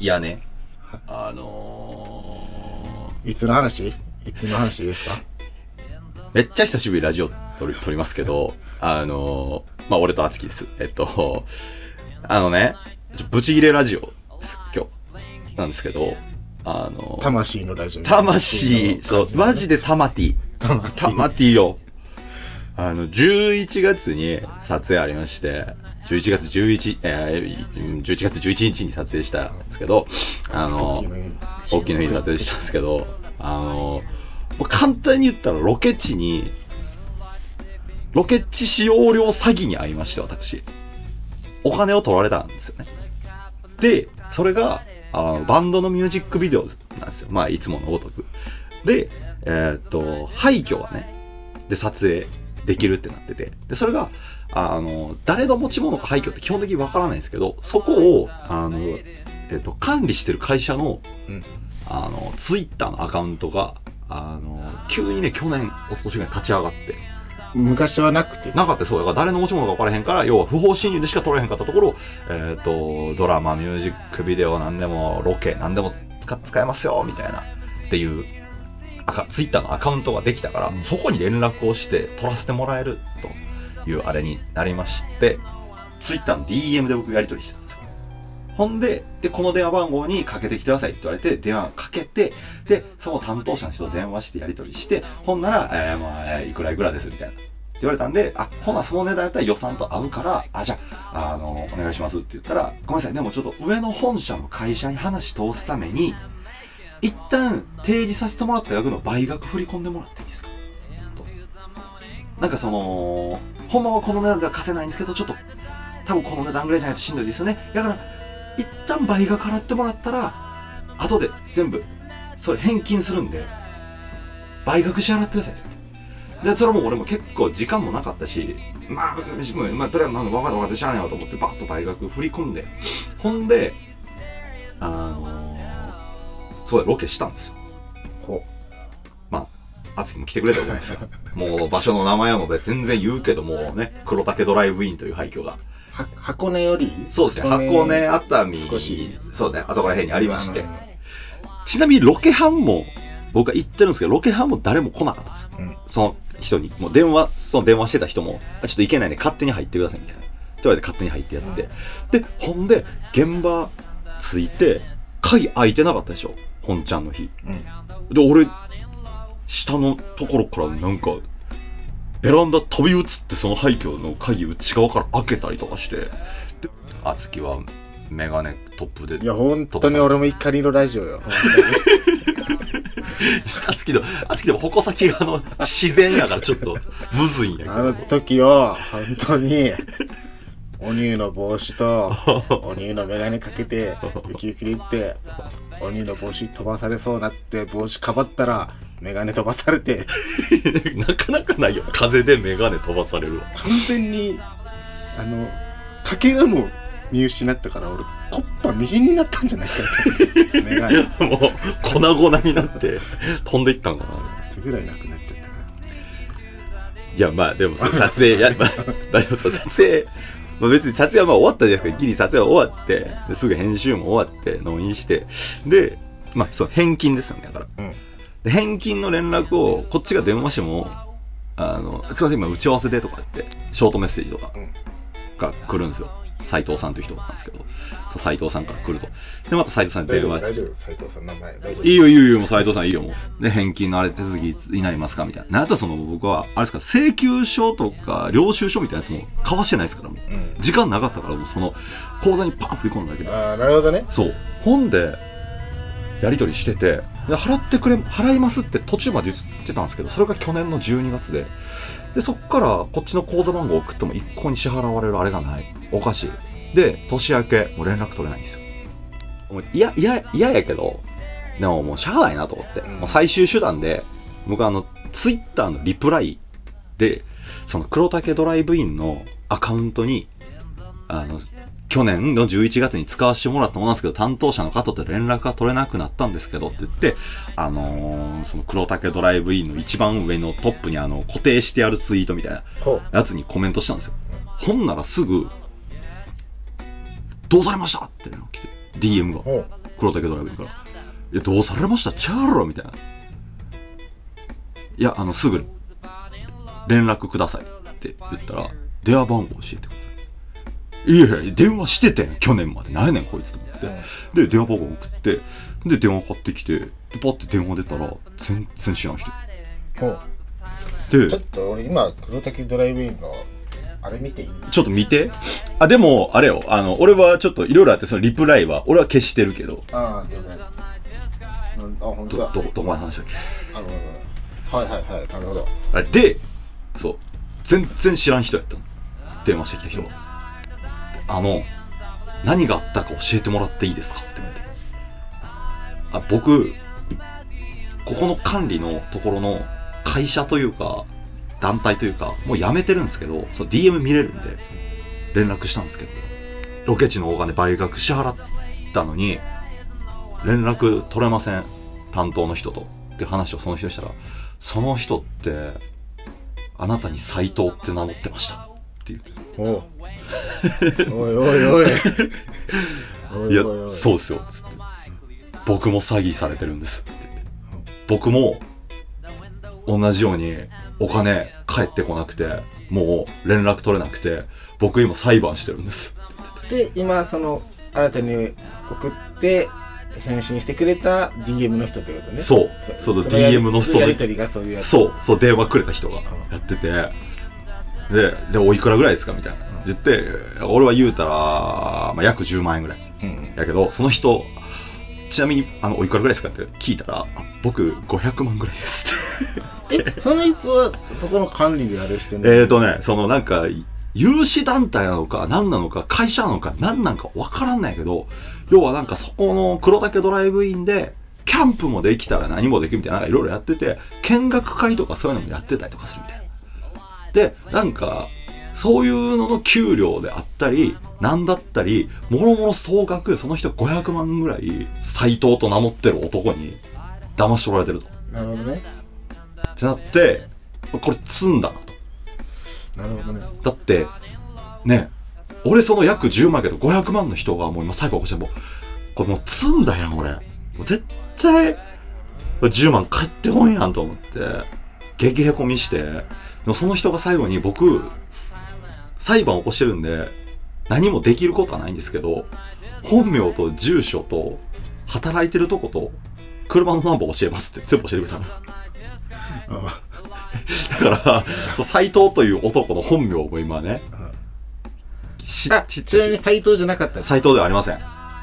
いやね、あのいつの話？いつの話ですか？ー、めっちゃ久しぶりにラジオ撮り撮りますけど、あのー、まあ、俺とあつきです。えっと、あのね、ブチギレラジオ今日。なんですけど、あのー、魂のラジオ。魂、そう、マジで。タマティタマティよ。あの、11月に撮影ありまして、11月11、えー、11月11日に撮影したんですけど、あの、大きな日に撮影したんですけど、あの、簡単に言ったらロケ地に、ロケ地使用料詐欺に遭いまして、私。お金を取られたんですよね。で、それが、あのバンドのミュージックビデオなんですよ。まあ、いつものごとく。で、えーっと、廃墟はね、で、撮影できるってなってて。で、それが、あの、誰の持ち物か廃墟って基本的にわからないんですけど、そこを、あの、えーっと、管理してる会社の、うん。あの、ツイッターのアカウントが、あの、急にね、去年、一昨年ぐらい立ち上がって、昔はなくて。なかった。そう。だから誰の持ち物か分からへんから要は不法侵入でしか撮れへんかったところえっ、とドラマミュージックビデオなんでもロケなんでも使使えますよみたいなっていうツイッターのアカウントができたから、そこに連絡をして撮らせてもらえるというあれになりましてツイッターの DM で僕やり取りしてたんですよほんで、で、この電話番号にかけてきてくださいって言われて、電話かけて、で、その担当者の人と電話してやり取りして、ほんなら、えー、まあ、いくらいくらですみたいな。って言われたんで、あ、ほな、その値段やったら予算と合うから、あ、じゃあ、あの、お願いしますって言ったら、ごめんなさい、でもちょっと上の本社の会社に話通すために、一旦提示させてもらった額の倍額振り込んでもらっていいですか？と。なんかその、ほんまはこの値段では貸せないんですけど、ちょっと、多分この値段ぐらいじゃないとしんどいですよね。だから、一旦倍額払ってもらったら、後で全部、それ返金するんで、倍額支払ってくださいと。で、それも俺も結構時間もなかったし、まあ、まあ、とりあえず、まあ、分かった分かった、しゃあねえわと思って、バッと倍額振り込んで、ほんで、あのー、そうだ、ロケしたんですよ。ほまあ、あつきも来てくれたじゃないですか。もう場所の名前はもう全然言うけどもね、黒竹ドライブインという廃墟が。は箱根よりそうですね、箱根、熱海、少しそうね、あそこら辺にありましてうん。ちなみにロケハンも、僕は行ってるんですけど、ロケハンも誰も来なかったです。うんその人に、もう電話、その電話してた人も、あちょっと行けないね、勝手に入ってください、みたいな。って言われて勝手に入ってやって。で、ほんで、現場着いて、鍵開いてなかったでしょ？本ちゃんの日。うんで、俺、下のところからなんか、ベランダ飛び移ってその廃墟の鍵内側から開けたりとかして、で、あつきはメガネトップで、いや、本当に俺も怒りのラジオよ。本あつきの、あつきでも矛先があの、自然やからちょっと、むずいんやけど。あの時を、本当に、お乳の帽子と、お乳のメガネかけて、ウキウキで行って、お乳の帽子飛ばされそうになって、帽子かばったら、メガネ飛ばされて、なかなかないよ。風でメガネ飛ばされるわ。完全に、あの、かけらも見失ったから、俺、コッパみじんになったんじゃないかって。メガネ。っもう、粉々になって、飛んでいったんかな。てぐらいなくなっちゃったから。いや、まあ、でも、撮影、や、まあ、大丈夫そう、撮影、まあ別に撮影はまあ終わったじゃないですか。ギリ撮影は終わって、ですぐ編集も終わって、納品して、で、まあ、そう、返金ですよね、だから。うん。で返金の連絡を、こっちが電話しても、あの、すいません、今打ち合わせでとか言って、ショートメッセージとかうんが来るんですよ。斉藤さんという人なんですけど、そう斉藤さんから来ると。で、また斉藤さんに電話大丈夫、大丈夫、斉藤さん、名前、大丈夫。いいよいいよいいよ、もう斉藤さんいいよ、もう。で、返金のあれ手続きになりますかみたいな。なんやったらその僕は、あれですか、請求書とか、領収書みたいなやつも交わしてないですから、もう。うん。時間なかったから、もうその、口座にパン振り込んだだけで。ああ、なるほどね。そう。ほんで、やり取りしてて、で、払ってくれ、払いますって途中まで言ってたんですけど、それが去年の12月で。で、そっから、こっちの口座番号送っても一向に支払われるあれがない。おかしい。で、年明け、もう連絡取れないんですよ。もういや、いや、嫌やけど、でももうしゃあないなと思って。うんもう最終手段で、僕はあの、ツイッターのリプライで、その黒竹ドライブインのアカウントに、あの、去年の11月に使わせてもらったものなんですけど、担当者の方と連絡が取れなくなったんですけどって言って、あのーその黒竹ドライブインの一番上のトップにあの、固定してあるツイートみたいな。やつにコメントしたんですよ。ほんならすぐ、どうされましたって連絡来て、DM が。黒竹ドライブから。いや、どうされました？チャーロみたいな。いや、あの、すぐ、連絡くださいって言ったら、電話番号教えてください。いやいや、電話しててん、去年まで。何やねん、こいつと思って。で、電話番号送って、で、電話かかってきて、で、パッて電話出たら、全然知らん人。ほうで、ちょっと俺今黒滝ドライブインのあれ見ていい？ちょっと見て。あ、でも、あれよ、あの、俺はちょっといろいろあって、そのリプライは、俺は消してるけど、ああ了解うんあ本当ど、だど、どこまで話したっけ？あごめんごめんはいはいはいなるほどあで、そう、全然知らん人やったの。電話してきた人が。あの、何があったか教えてもらっていいですか？って言われて。あ、僕、ここの管理のところの会社というか、団体というか、もう辞めてるんですけど、そう DM 見れるんで、連絡したんですけど、ロケ地のお金倍額支払ったのに、連絡取れません。担当の人と。って話をその人したら、その人って、あなたに斎藤って名乗ってました。っていう。おいおいおいおいやそうですよ。つって。僕も詐欺されてるんです。って言って。僕も、同じようにお金返ってこなくて、もう連絡取れなくて、僕今裁判してるんです。で今その新たに送って返信してくれた DM の人ってことねそうその DM のそのやりとりがそういうやつそう、そう、電話くれた人がやってて、で、で、おいくらぐらいですか？みたいな。言って、俺は言うたら、まあ、約10万円ぐらい。うんやけど、その人、ちなみに、あの、おいくらぐらいですか？って聞いたら、あ僕、500万ぐらいですって。えその人はそこの管理であれしてんの？えーとね、そのなんか、有志団体なのか、何なのか、会社なのか、何なんかわからんないけど、要はなんかそこの黒岳ドライブインで、キャンプもできたら何もできるみたいな、いろいろやってて、見学会とかそういうのもやってたりとかするみたいな。で、なんか、そういうのの給料であったり、なんだったり、もろもろ総額、その人500万ぐらい、斎藤と名乗ってる男に、騙し取られてると。なるほどねってなって、これ積んだなと。なるほどねだって、ね、俺その約10万やけど500万の人がもう今最後起こしてもう、これもう積んだやん俺。もう絶対、10万返ってこんやんと思って、激へこみして、でもその人が最後に僕、裁判起こしてるんで、何もできることはないんですけど、本名と住所と、働いてるとこと、車のナンバー教えますって全部教えてくれたのよ。だから、斎藤という男の本名も今ね、ちちなみに斎藤じゃなかった斎藤ではありません。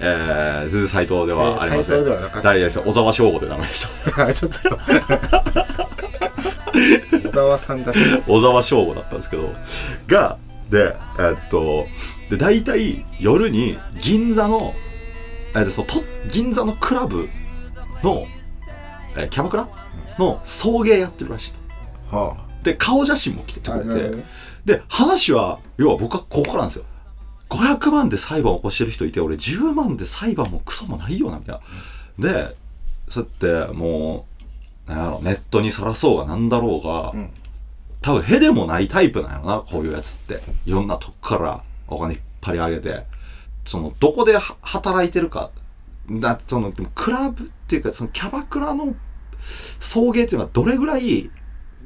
えー、全然斎藤ではありません。えー斎藤ではなかった誰です小沢翔吾という名前でした。あちょっと小沢さんだ小沢翔吾だったんですけど、が、で、えーっと、で、大体夜に銀座の、えーとそうと銀座のクラブの、えーキャバクラ？の送迎やってるらしいと。はで、顔写真も来てああくれて。で、話は、要は僕はここからなんですよ。500万で裁判を起こしてる人いて、俺10万で裁判もクソもないよな、みたいな。で、そうやって、もう、な。んやろ、ネットにさらそうがなんだろうが、うん。多分へでもないタイプなんやろな、こういうやつって。いろんなとこからお金引っ張り上げて、その、どこでは働いてるか、だその、クラブっていうか、そのキャバクラの送迎っていうのはどれぐらい、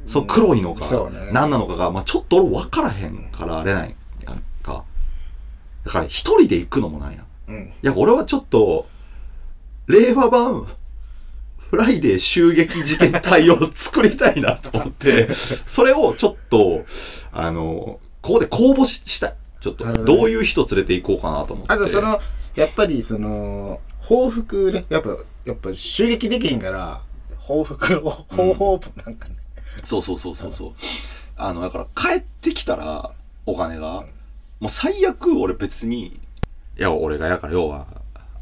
そう、黒いのか、何なのかが、まあちょっと俺分からへんからあれない。やんか。だから一人で行くのもないや。ん。うん。いや、俺はちょっと、令和版、フライデー襲撃事件隊を作りたいなと思って、それをちょっと、あの、ここで公募ししたい。ちょっと、どういう人連れて行こうかなと思って。あとそのやっぱりその報復ねやっぱやっぱ襲撃できへんから報復の方法なんかね、そうそうそうそうそう。あの、だから帰ってきたら、お金が、もう最悪俺別に、いや、俺がやから要は、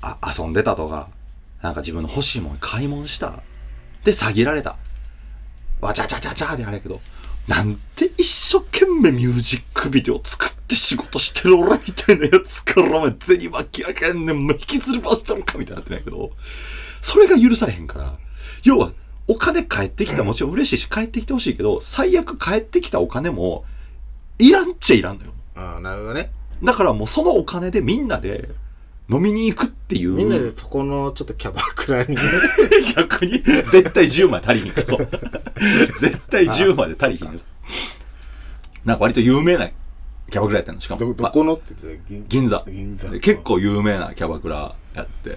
あ、遊んでたとか、なんか自分の欲しいもん買い物した。で、詐欺られた。わちゃちゃちゃちゃであれやけど、なんて一生懸命ミュージックビデオ作って仕事してる俺みたいなやつからお前銭巻き上げんねん、引きずり回したのかみたいになってないけど、それが許されへんから、要は、お金返ってきたもちろん嬉しいし帰ってきてほしいけど、最悪帰ってきたお金も、いらんっちゃいらんのよ。ああなるほどねだからもうそのお金でみんなで飲みに行くっっていう。みんなでそこのちょっとキャバクラにね。逆に、絶対10枚足りひん。から、そう。絶対10枚で足りひんからなんか割と有名なキャバクラやったの、しかも。どどこのって言ってた銀銀座。銀座。で結構有名なキャバクラやって、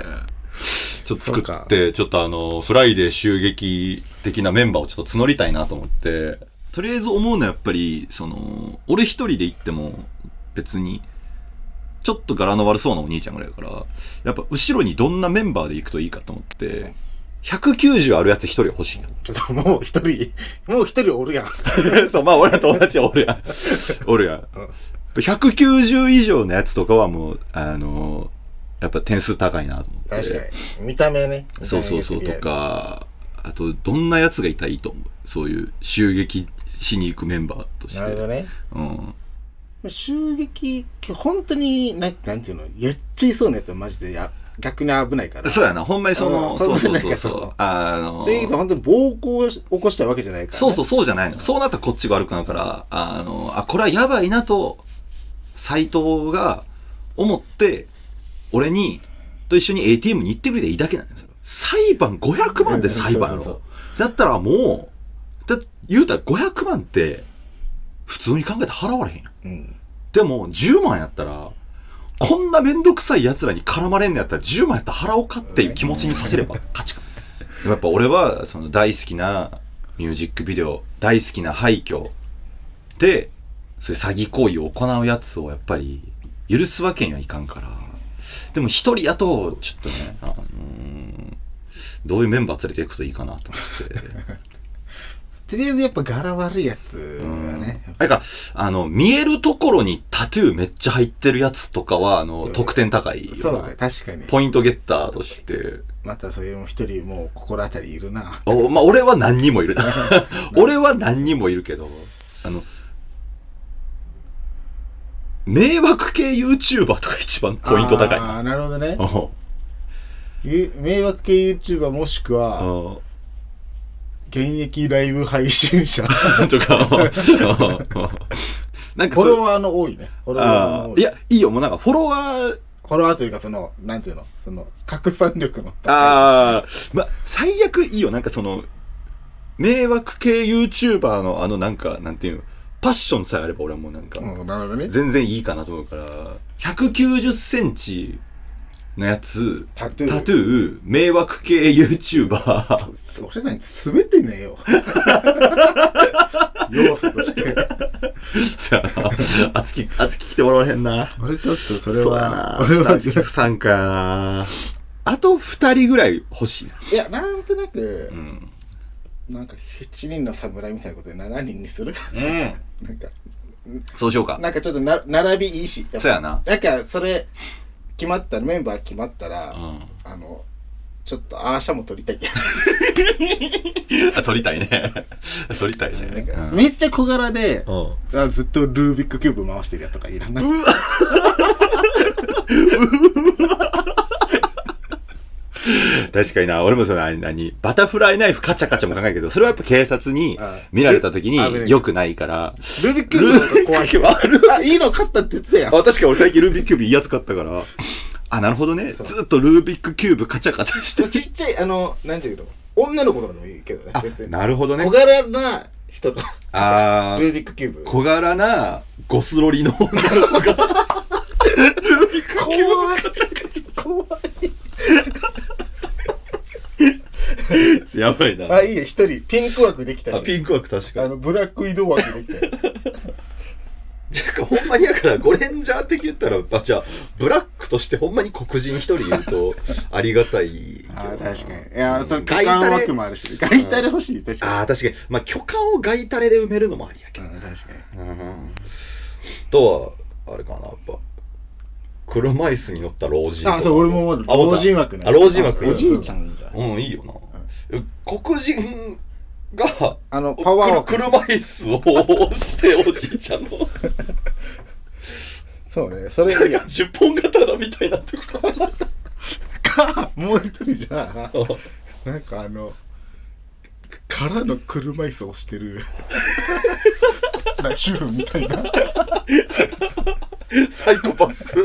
ちょっと作って、ちょっとあの、フライデー襲撃的なメンバーをちょっと募りたいなと思って、とりあえず思うのはやっぱり、その、俺一人で行っても別に、ちょっと柄の悪そうなお兄ちゃんぐらいだから、やっぱ後ろにどんなメンバーで行くといいかと思って、190あるやつ一人欲しいな。ちょっともう一人もう一人おるやん そう、まあ俺の友達はおるやん。おるやん。190以上のやつとかはもう、あのやっぱ点数高いなと思って。確かに見た目ねそうそうそう、とか、あと、どんなやつがいたらいいと思うそういう襲撃しに行くメンバーとして。なるほどねうん。襲撃本当にななんていうの？やっちゃいそうなやつはマジでや逆に危ないからそうやな、ほんまにその、うんそうそうそう。あの襲撃って本当に暴行を起こしたわけじゃないから、ね、そうそう、そうじゃないの。そうなったらこっちが悪くなるから、あの、あ、これはやばいなと、斎藤が思って、俺に、と一緒に ATM に行ってくれていいだけなんですよ。裁判500万で裁判。だったらもう、だ言うたら500万って、普通に考えて払われへんやん。うんでも、10万やったら、こんなめんどくさい奴らに絡まれんのやったら10万やったら払おうかっていう気持ちにさせれば勝ちか。でもやっぱ俺は、その大好きなミュージックビデオ、大好きな廃墟で、そういう詐欺行為を行うやつをやっぱり許すわけにはいかんから。でも一人やと、ちょっとね、あのーどういうメンバー連れていくといいかなと思って。とりあえずやっぱ柄悪いやつがね、あれか、あの、見えるところにタトゥーめっちゃ入ってるやつとかは、あの、得点高いよな。そうだね確かにポイントゲッターとして。またそれも一人もう心当たりいるなおまあ、俺は何人もいる。俺は何人もいるけど、あの、迷惑系 YouTuber とか一番ポイント高いな。ああなるほどね迷惑系 YouTuber もしくはお現役ライブ配信者。とか、お なんかフォロワーの多いね。フォロワーの多い。いや、いいよ、もうなんかフォロワー、フォロワーというかそのなんていうの？その拡散力の。ああ、ま、最悪いいよ、なんかその、迷惑系 YouTuber のあのなんか、なんていうの、パッションさえあれば俺はもうなんか、うんなるほどね。全然いいかなと思うから、190センチのやつ、タトゥータトゥー、迷惑系 YouTuber、それなんて全てねえよ 要素としてさあ、あつき、あつき来てもらわへんな。俺ちょっとそれそうやはな。俺はあつき不参加やな。あと二人ぐらい欲しいな。いやなんとなくう、ん。なんか7人の侍みたいなことで7人にするうん。なんかそうしようか。なんかちょっとな並びいいしそうやな。なんかそれ決まったらメンバー決まったら、うん。あのちょっとアーシャも撮りたい あ、撮りたいね。撮りたいね。なんかうんめっちゃ小柄で、うん。あずっとルービックキューブ回してるやつとかいらない。確かにな、俺もその何、何？バタフライナイフカチャカチャも考えるけど、それはやっぱ警察にあ見られた時に良くないから。ルービックキューブの方が怖いけど。あ、いいの買ったって言ってたやん。あ、確かに俺最近ルービックキューブいいやつ買ったから。あ、なるほどね。ずっとルービックキューブカチャカチャして。ちっちゃい、あの、なんていうの？女の子とかでもいいけどね。あ、別に。なるほどね。小柄な人が、あー、ルービックキューブ。小柄なゴスロリの女の子が、ルービックキューブャカチ怖い。ャ。やばいな。あ、いいよ、一人、ピンク枠できたあ、し。ピンク枠確かに。あの、ブラック移動枠できたよ。てか、ほんまにやから、ゴレンジャー的言ったら、あ、じゃあ、ブラックとしてほんまに黒人一人いると、ありがたいけどな。あー確かに。いや、その、ガイタレ枠もあるし。ガイタレ欲しい、確かああ、確かに。まあ、巨漢をガイタレで埋めるのもありやけに。ど。うん、確かに。うん。とは、あれかな、やっぱ。車椅子に乗った老人とか。あ、そう、俺も思うあ思った老人枠ね。あ、老人枠あおじいちゃんじゃん。うん、いいよな。黒人が、あの、パワー枠。車椅子を押して、おじいちゃんの。そうね、それいいや。10本刀みたいになってきた。か、もう一人じゃあ、なんかあの、空の車椅子を押してる、主婦みたいな。サイコパス。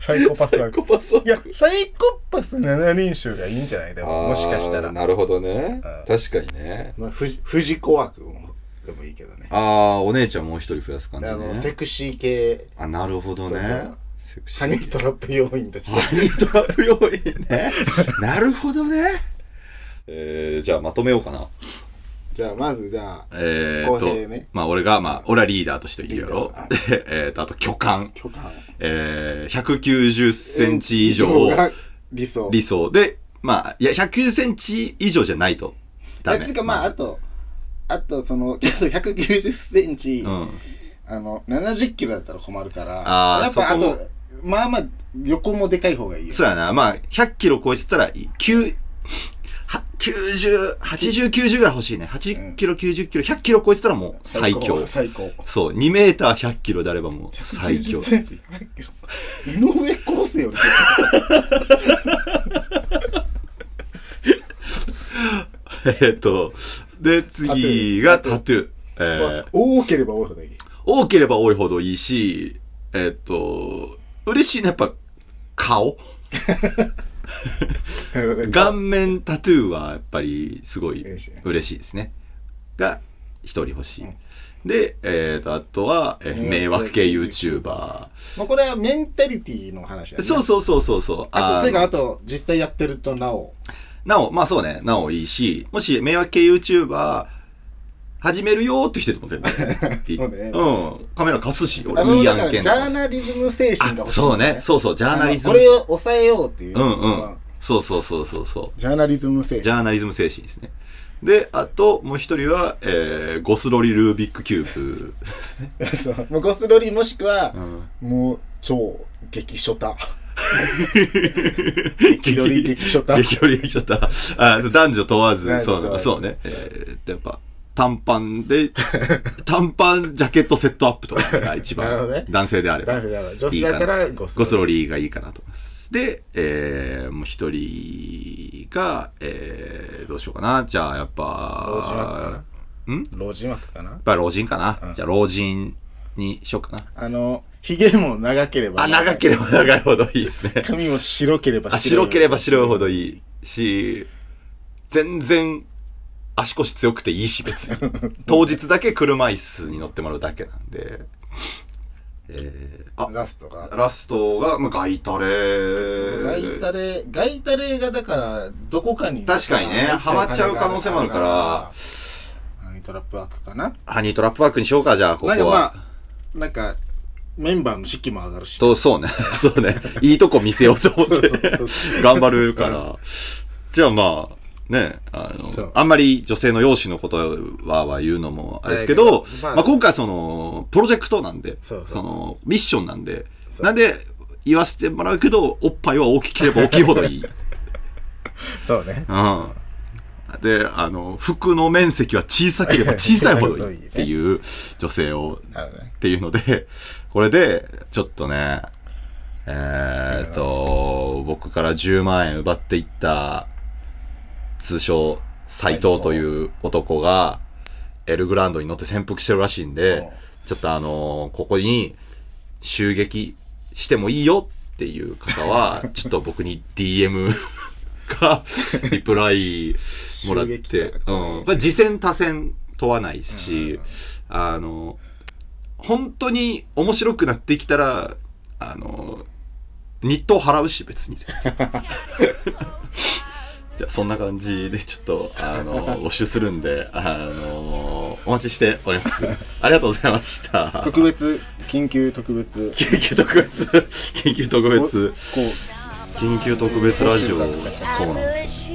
サイコパスサイ枠コパス枠いやサイコパス7人衆がいいんじゃない？でももしかしたら、なるほどね。うん。確かにね。まあ、ふじ藤子枠もでもいいけどね。ああお姉ちゃんもう一人増やす感じあのセねクシー系。あなるほどね。ハニートラップ要員として。ハニートラップ要員ね。なるほどね。えー、じゃあまとめようかなじゃあまずじゃあえー、っと、ね。まあ俺がまあ俺はリーダーとしているやろ。リで えー、っとあと巨漢。許可えー、190センチ以上が理想。理想でまあいや190センチ以上じゃないと。ダメ。つうかまああず。とあとその 190センチ、うん。あの70キロだったら困るからあーやっぱあとまあまあ横もでかい方がいいよ。そうやな。まあ、100キロ超えてたらいい。9、は90、80、90ぐらい欲しいね。80キロ、90キロ、100キロ超えてたらもう最強。最高そう、2メーター100キロであればもう最強90。センチ100キロ井上康生よりで えっと、で、次がタトゥー。えーあ多ければ多いほどいい多ければ多いほどいいし、えっと、嬉しいのはやっぱ顔。顔面タトゥーはやっぱりすごい嬉しいですね。が、一人欲しい。で、えっ、と、あとは、えー迷迷惑惑系系 YouTuber。まあこれはメンタリティの話だねそうそうそうそうそう。あとつうかのあと実際やってるとなおなお、まあそうね、なおいいし、もし迷惑系 YouTuber 始めるよーって人でも全然 ねうん。カメラ貸すし、あ俺いい案件ャーナリズム精神があ欲しいそうね。そうそう、ジャーナリズム。これを抑えようっていう、うんうん。そうそうそうそうそう。ジャーナリズム精ジャーナリズム精神ですね。で、あと、もう一人は、えー、ゴスロリルービックキューブですね。神 そうもうゴスロリもしくはう、ん。もう超激ショタ 激ロリ激ショタ激寄りちょっと、あ男女問わず、そう、そうね。えー、やっぱ、短パンで、短パンジャケットセットアップとかが一番なるほどね、男性であれば。男性だから女子だったらゴスロリゴスロリーがいいかなと思います。で、えー、もう一人が、えー、どうしようかな。じゃあ、やっ老人枠かぱ、ん？やっな老人枠かな？ぱ老人かな？うんじゃあ、老人にしようかな。あのヒゲも長ければあ、長ければ長いほどいいですね。髪も白ければあ白ければ白いほどいいいし、全然足腰強くていいし別に。当日だけ車椅子に乗ってもらうだけなんで。えー、あ、ラストが？ラストが、まあ、ガイタレガイタレガイタレがだからどこかに確かにねハマっちゃう可能性もあるからハニートラップワークかなハニートラップワークにしようか、じゃあ、ここは。なんかまあなんかメンバーの士気も上がるしそう、そうね。そうね。いいとこ見せようと思って頑張るから。じゃあまあ、ね、あの、あんまり女性の容姿のことはは言うのもあれですけど、まあまあ今回その、プロジェクトなんで、その、ミッションなんで、なんで言わせてもらうけど、おっぱいは大きければ大きいほどいい。そうね。うん。で、あの、服の面積は小さければ 小さいほどいいっていう女性をっていうので、これで、ちょっとね、えーっと、僕から10万円奪っていった、通称、斎藤という男が、エルグランドに乗って潜伏してるらしいんで、ちょっとあのここに襲撃してもいいよっていう方は、ちょっと僕に DM か、リプライもらって、うん。まあ、次戦多戦問わないし、あの、本当に面白くなってきたら、あの、日当払うし、別に。じゃあ、そんな感じで、ちょっと、あの、募集するんで、あの、お待ちしております。ありがとうございました。特別緊急特別緊急特別、緊急特別、こう緊急特別ラジオ、募集だったそうなんです。